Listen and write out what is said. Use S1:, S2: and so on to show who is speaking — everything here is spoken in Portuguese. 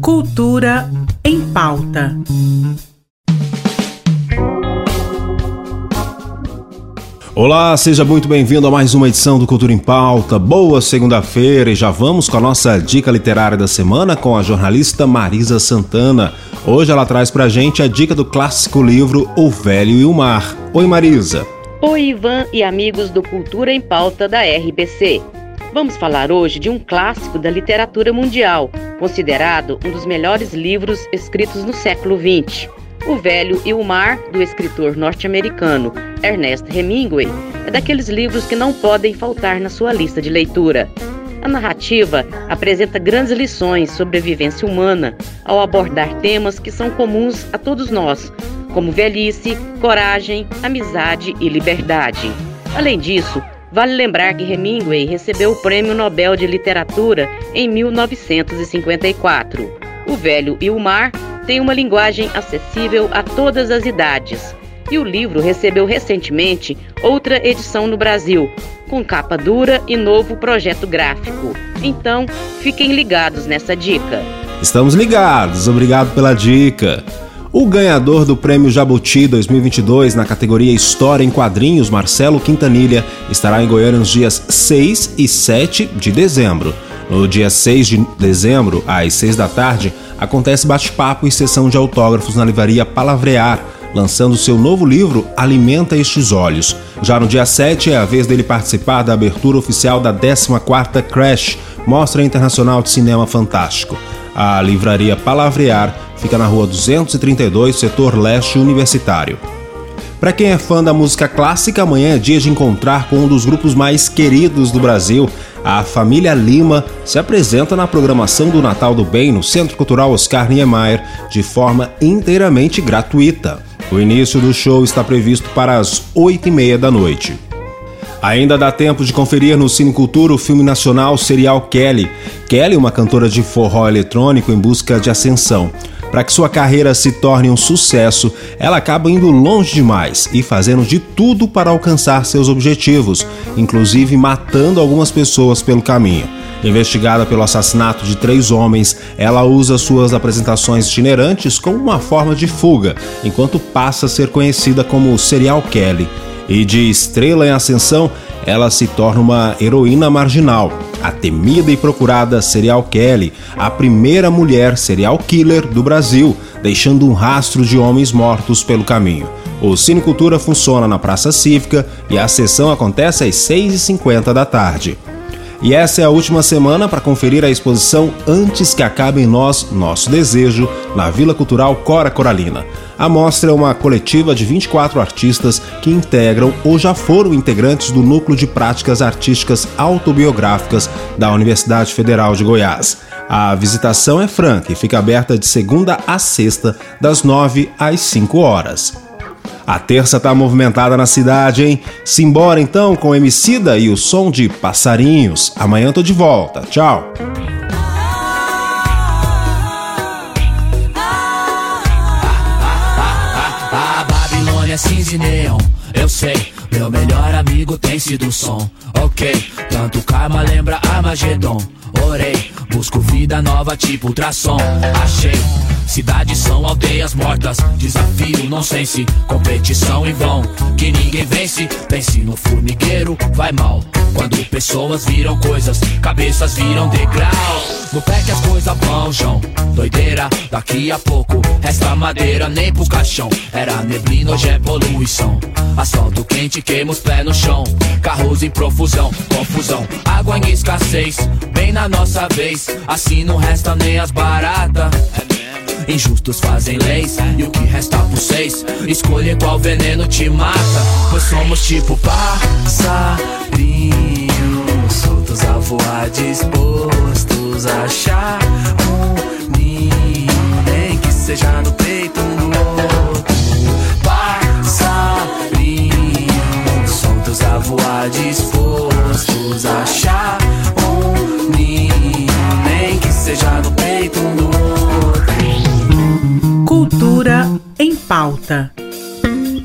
S1: Cultura em pauta.
S2: Olá, seja muito bem-vindo a mais uma edição do Cultura em Pauta. Boa segunda-feira e já vamos com a nossa dica literária da semana com a jornalista Marisa Santana. Hoje ela traz pra gente a dica do clássico livro O Velho e o Mar. Oi, Marisa.
S3: Oi, Ivan e amigos do Cultura em Pauta da RBC. Vamos falar hoje de um clássico da literatura mundial, considerado um dos melhores livros escritos no século XX. O Velho e o Mar, do escritor norte-americano Ernest Hemingway, é daqueles livros que não podem faltar na sua lista de leitura. A narrativa apresenta grandes lições sobre a vivência humana ao abordar temas que são comuns a todos nós, como velhice, coragem, amizade e liberdade. Além disso, vale lembrar que Hemingway recebeu o Prêmio Nobel de Literatura em 1954. O Velho e o Mar tem uma linguagem acessível a todas as idades. E o livro recebeu recentemente outra edição no Brasil, com capa dura e novo projeto gráfico. Então, fiquem ligados nessa dica.
S2: Estamos ligados, obrigado pela dica. O ganhador do Prêmio Jabuti 2022 na categoria História em Quadrinhos, Marcelo Quintanilha, estará em Goiânia nos dias 6 e 7 de dezembro. No dia 6 de dezembro, às 6 da tarde, acontece bate-papo e sessão de autógrafos na livraria Palavrear, lançando seu novo livro Alimenta Estes Olhos. Já no dia 7 é a vez dele participar da abertura oficial da 14ª Crash, Mostra Internacional de Cinema Fantástico. A livraria Palavrear fica na rua 232, setor leste universitário. Para quem é fã da música clássica, amanhã é dia de encontrar com um dos grupos mais queridos do Brasil. A família Lima se apresenta na programação do Natal do Bem no Centro Cultural Oscar Niemeyer de forma inteiramente gratuita. O início do show está previsto para as 8 e meia da noite. Ainda dá tempo de conferir no Cine Cultura o filme nacional Serial Kelly. Kelly, uma cantora de forró eletrônico em busca de ascensão. Para que sua carreira se torne um sucesso, ela acaba indo longe demais e fazendo de tudo para alcançar seus objetivos, inclusive matando algumas pessoas pelo caminho. Investigada pelo assassinato de três homens, ela usa suas apresentações itinerantes como uma forma de fuga, enquanto passa a ser conhecida como Serial Kelly. E de estrela em ascensão, ela se torna uma heroína marginal, a temida e procurada Serial Kelly, a primeira mulher serial killer do Brasil, deixando um rastro de homens mortos pelo caminho. O Cine Cultura funciona na Praça Cívica e a sessão acontece às 6h50 da tarde. E essa é a última semana para conferir a exposição Antes que Acabe em Nós, Nosso Desejo, na Vila Cultural Cora Coralina. A mostra é uma coletiva de 24 artistas que integram ou já foram integrantes do Núcleo de Práticas Artísticas Autobiográficas da Universidade Federal de Goiás. A visitação é franca e fica aberta de segunda a sexta, das 9 às 5 horas. A terça tá movimentada na cidade, hein? Simbora então com Emicida e o som de passarinhos. Amanhã tô de volta. Tchau.
S4: A Babilônia cinza eu sei. Meu melhor amigo tem sido som, ok. Tanto karma lembra Armagedon. Orei, busco vida nova tipo ultrassom. Achei Cidades são aldeias mortas, desafio, nonsense, competição em vão, que ninguém vence. Pense no formigueiro, vai mal. Quando pessoas viram coisas, cabeças viram degrau. No pé que as coisas vão, João. Doideira, daqui a pouco resta madeira nem pro caixão. Era neblina, hoje é poluição. Asfalto quente, queima os pés no chão. Carros em profusão, confusão. Água em escassez, bem na nossa vez. Assim não resta nem as baratas. Injustos fazem leis e o que resta por seis? Escolher qual veneno te mata Pois somos tipo passarinhos Soltos a voar, dispostos a achar um